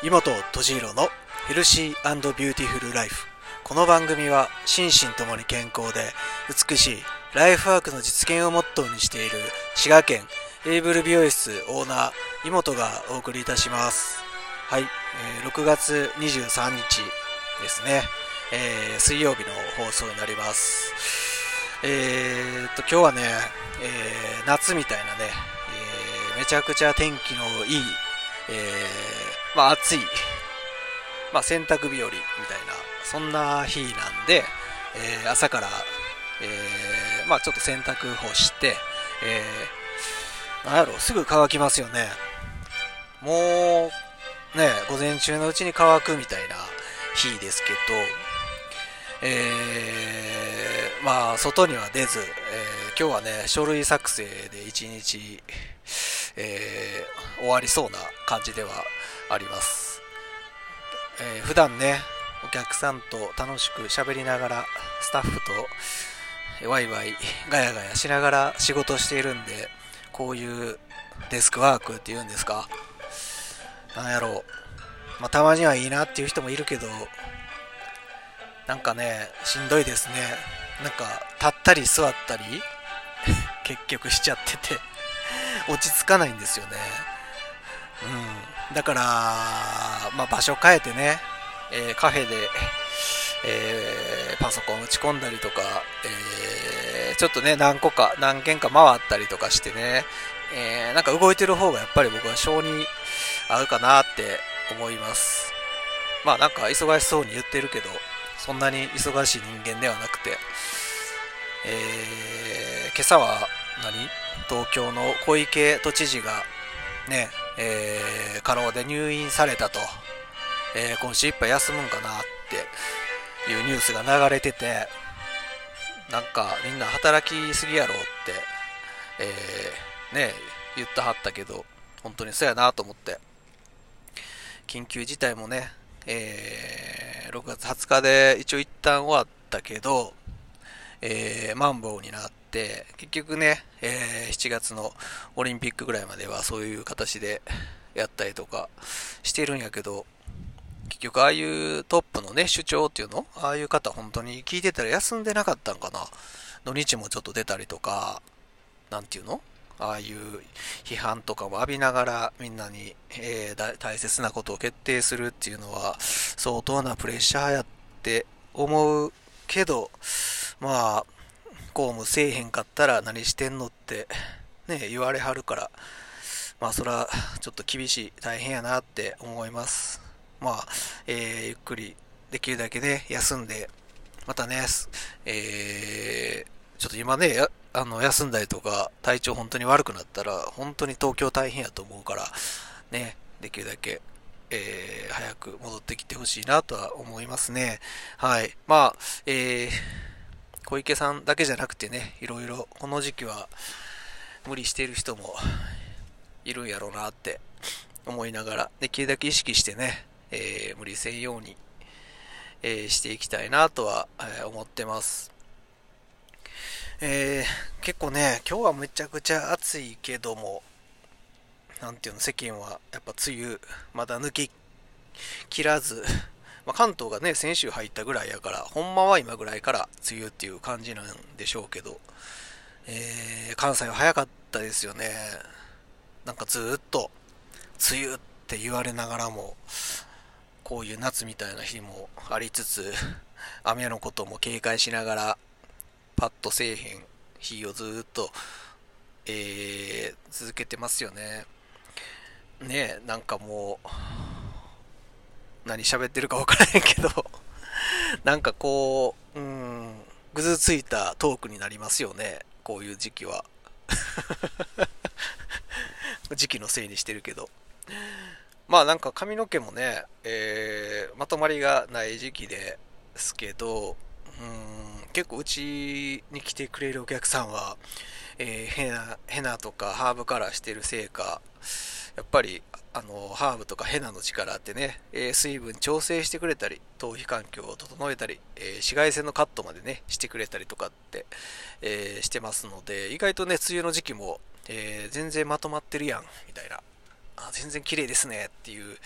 妹敏弘のヘルシービューティフルライフこの番組は心身ともに健康で美しいライフワークの実現をモットーにしている滋賀県エイブル美容室オーナー妹がお送りいたします。はい、えー6月23日ですね、えー水曜日の放送になります。えーっと今日はね、えー夏みたいなね、えめちゃくちゃ天気のいい、えーまあ暑い、まあ洗濯日和みたいな、そんな日なんで、えー朝から、えーまあちょっと洗濯干して、えー、なんやろ、すぐ乾きますよね。もう、ね、午前中のうちに乾くみたいな日ですけど、えーまあ外には出ず、えー今日はね、書類作成で一日、えー終わりそうな感じではあります。えー普段ね、お客さんと楽しく喋りながら、スタッフとワイワイガヤガヤしながら仕事しているんで、こういうデスクワークっていうんですか、なんやろう、まあ、たまにはいいなっていう人もいるけど、なんかね、しんどいですね。なんか、立ったり座ったり、結局しちゃってて、落ち着かないんですよね。うん。だから、まあ、場所変えてね、えーカフェで、えーパソコン打ち込んだりとか、えーちょっとね、何個か、何軒か回ったりとかしてね、えなんか動いてる方がやっぱり僕は性に合うかなって思います。まあなんか忙しそうに言ってるけど、そんなに忙しい人間ではなくて、え今朝は何？東京の小池都知事がね、えー過労で入院されたと、えー今週いっぱい休むんかなっていうニュースが流れてて、なんかみんな働きすぎやろって、えーね、言ったはったけど、本当にそうやなと思って、緊急事態もね、えー6月20日で一応一旦終わったけど、えーマンボウになって、結局ね、えー7月のオリンピックぐらいまではそういう形でやったりとかしてるんやけど、結局ああいうトップのね、主張っていうのああいう方本当に聞いてたら休んでなかったんかな。土日もちょっと出たりとか、なんていうのああいう批判とかも浴びながらみんなに、えー大切なことを決定するっていうのは相当なプレッシャーやって思うけど、まあ、公務せえへんかったら何してんのってね、言われはるから、まあそらちょっと厳しい、大変やなって思います。まあ、えーゆっくりできるだけね、休んで、またね、えーちょっと今ね、あの休んだりとか、体調本当に悪くなったら、本当に東京大変やと思うから、ね、できるだけ、えー早く戻ってきてほしいなとは思いますね。はい。まあ、えー小池さんだけじゃなくてね、いろいろ、この時期は無理している人もいるんやろうなって思いながら、できるだけ意識してね、えー無理せんように、えーしていきたいなとは、え思ってます。えー結構ね、今日はめちゃくちゃ暑いけども、なんていうの、世間はやっぱ梅雨、まだ抜け切らず、まあ、関東がね、先週入ったぐらいやから、ほんまは今ぐらいから梅雨っていう感じなんでしょうけど、えー関西は早かったですよね。なんかずっと、梅雨って言われながらも、こういう夏みたいな日もありつつ、雨のことも警戒しながら、パッとせえへん日をずっと、えー続けてますよね。ねえ、なんかもう、何喋ってるか分からへんけど、なんかこう、うん、ぐずついたトークになりますよね、こういう時期は。時期のせいにしてるけど。まあなんか髪の毛もね、えーまとまりがない時期ですけど、うん、結構うちに来てくれるお客さんは、えーヘナ、ヘナとかハーブカラーしてるせいか、やっぱりあのハーブとかヘナの力ってね、えー水分調整してくれたり頭皮環境を整えたり、えー紫外線のカットまでねしてくれたりとかって、えーしてますので意外とね梅雨の時期も、え全然まとまってるやんみたいな。あ全然綺麗ですねっていう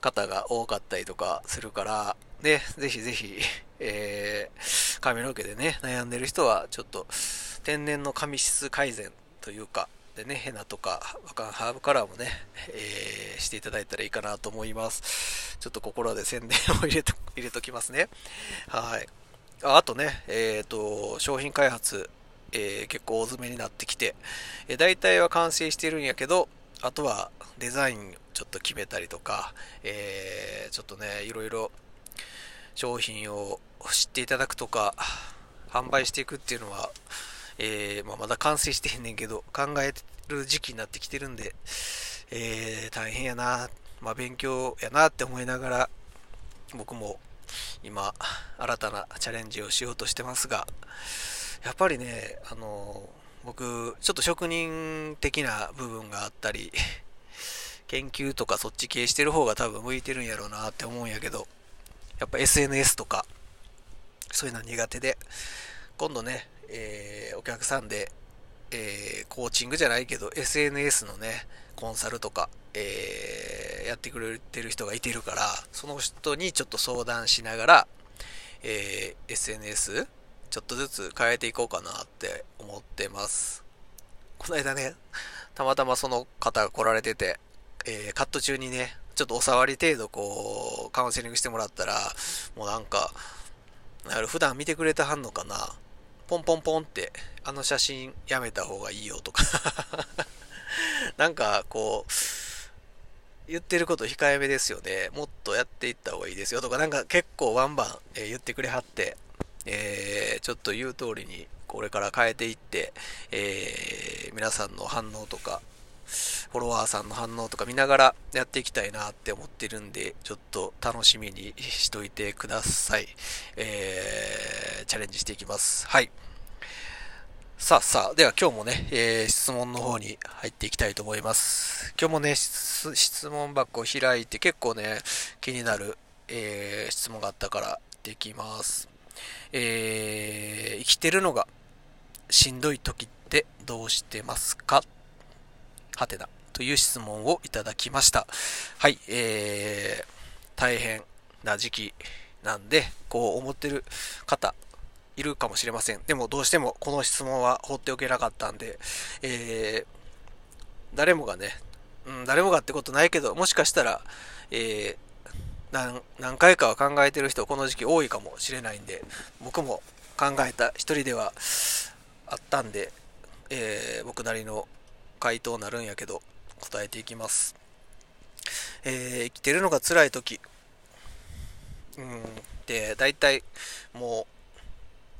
方が多かったりとかするから、で、ぜひぜひ、えー、髪の毛でね、悩んでる人は、ちょっと、天然の髪質改善というか、でね、ヘナとか、バカンハーブカラーもね、えー、していただいたらいいかなと思います。ちょっと心で宣伝を入れと、入れときますね。はい。ああとね、えっ、ー、と、商品開発、えー、結構大詰めになってきて、えー、大体は完成してるんやけど、あとはデザインちょっと決めたりとか、えー、ちょっとね、いろいろ商品を知っていただくとか、販売していくっていうのは、えー、まあ、まだ完成してへんねんけど、考える時期になってきてるんで、えー、大変やな、まあ、勉強やなって思いながら、僕も今、新たなチャレンジをしようとしてますが、やっぱりね、あの、僕、ちょっと職人的な部分があったり、研究とかそっち系してる方が多分向いてるんやろうなって思うんやけど、やっぱ SNS とか、そういうの苦手で、今度ね、えー、お客さんで、えー、コーチングじゃないけど、SNS のね、コンサルとか、えー、やってくれてる人がいてるから、その人にちょっと相談しながら、え SNS、ちょっとずつ変えていこうかなって思ってます。この間ね、たまたまその方が来られてて、えカット中にね、ちょっとお触り程度こう、カウンセリングしてもらったら、もうなんか、普段見てくれてはんのかなポンポンポンって、あの写真やめた方がいいよとか なんかこう、言ってること控えめですよね。もっとやっていった方がいいですよとか、なんか結構ワンバン、え言ってくれはって、えー、ちょっと言う通りにこれから変えていって、えー、皆さんの反応とか、フォロワーさんの反応とか見ながらやっていきたいなって思ってるんで、ちょっと楽しみにしといてください。えー、チャレンジしていきます。はい。さあさあ、では今日もね、えー、質問の方に入っていきたいと思います。今日もね、質問箱を開いて結構ね、気になる、えー、質問があったからできます。えー、生きてるのがしんどい時ってどうしてますか？はてな。という質問をいただきました。はい、えー、大変な時期なんで、こう思ってる方、いるかもしれません。でもどうしてもこの質問は放っておけなかったんで、えー、誰もがね、うん、誰もがってことないけど、もしかしたら、えー、何回かは考えてる人、この時期多いかもしれないんで、僕も考えた一人ではあったんで、えー、僕なりの回答なるんやけど、答えていきます。えー、生きてるのが辛い時、うん、で、大体もう、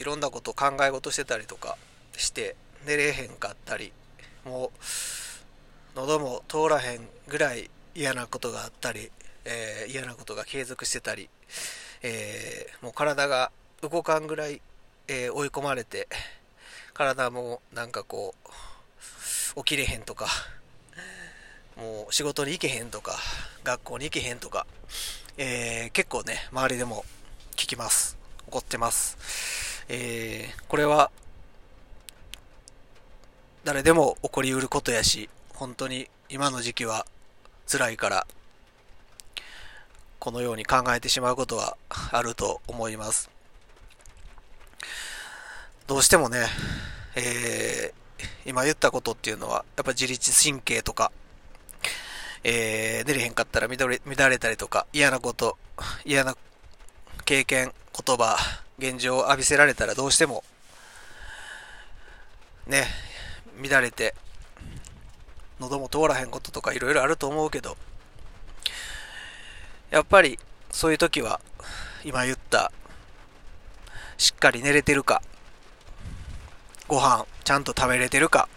いろんなこと考え事してたりとかして寝れへんかったりもう喉も通らへんぐらい嫌なことがあったり、えー、嫌なことが継続してたり、えー、もう体が動かんぐらい、えー、追い込まれて体もなんかこう起きれへんとかもう仕事に行けへんとか学校に行けへんとか、え結構ね周りでも聞きます怒ってますえー、これは誰でも起こりうることやし、本当に今の時期は辛いから、このように考えてしまうことはあると思います。どうしてもね、えー、今言ったことっていうのは、やっぱ自律神経とか、えー、出れへんかったら乱れ乱れたりとか、嫌なこと、嫌な経験、言葉、現状を浴びせられたらどうしても、ね、乱れて、喉も通らへんこととかいろいろあると思うけど、やっぱりそういう時は、今言った、しっかり寝れてるか、ご飯ちゃんと食べれてるか、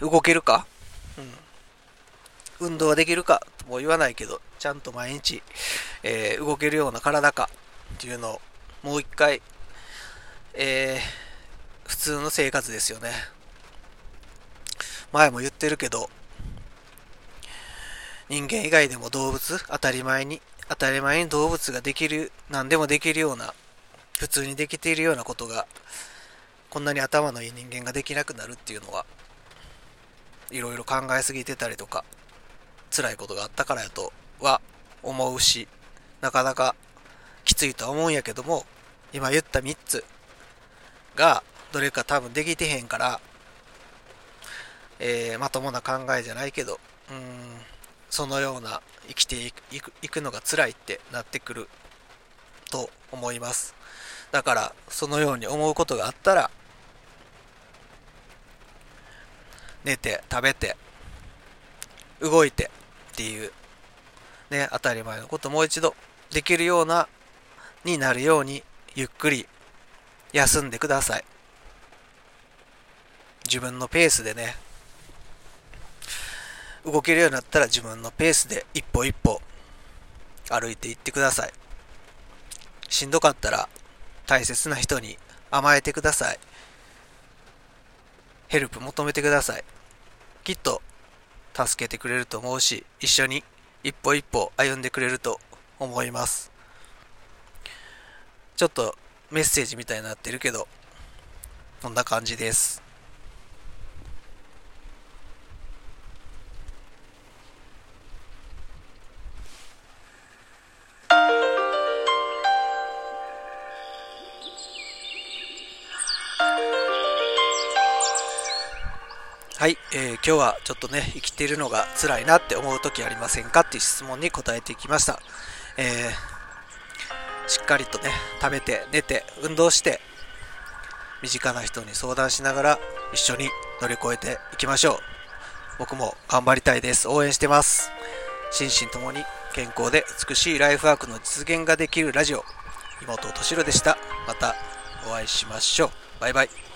動けるか、うん、運動はできるか？とも言わないけど、ちゃんと毎日、えー、動けるような体か？っていうのをもう一回、えー、普通の生活ですよね。前も言ってるけど、人間以外でも動物、当たり前に、当たり前に動物ができる、何でもできるような、普通にできているようなことが、こんなに頭のいい人間ができなくなるっていうのは、いろいろ考えすぎてたりとか、辛いことがあったからやとは思うし、なかなかきついとは思うんやけども、今言った3つがどれか多分できてへんから、えー、まともな考えじゃないけど、うん、そのような生きていくいくのが辛いってなってくると思います。だから、そのように思うことがあったら、寝て、食べて、動いてっていう、ね、当たり前のこともう一度できるような、になるように、ゆっくり休んでください。自分のペースでね、動けるようになったら自分のペースで一歩一歩歩いていってください。しんどかったら大切な人に甘えてください。ヘルプ求めてください。きっと助けてくれると思うし、一緒に一歩一歩歩んでくれると思います。ちょっとメッセージみたいになってるけど、こんな感じです。はい、えー、今日はちょっとね、生きているのが辛いなって思う時ありませんかっていう質問に答えていきました。えー、しっかりとね、食べて、寝て、運動して、身近な人に相談しながら一緒に乗り越えていきましょう。僕も頑張りたいです。応援してます。心身ともに健康で美しいライフワークの実現ができるラジオ、妹敏郎でした。またお会いしましょう。バイバイ。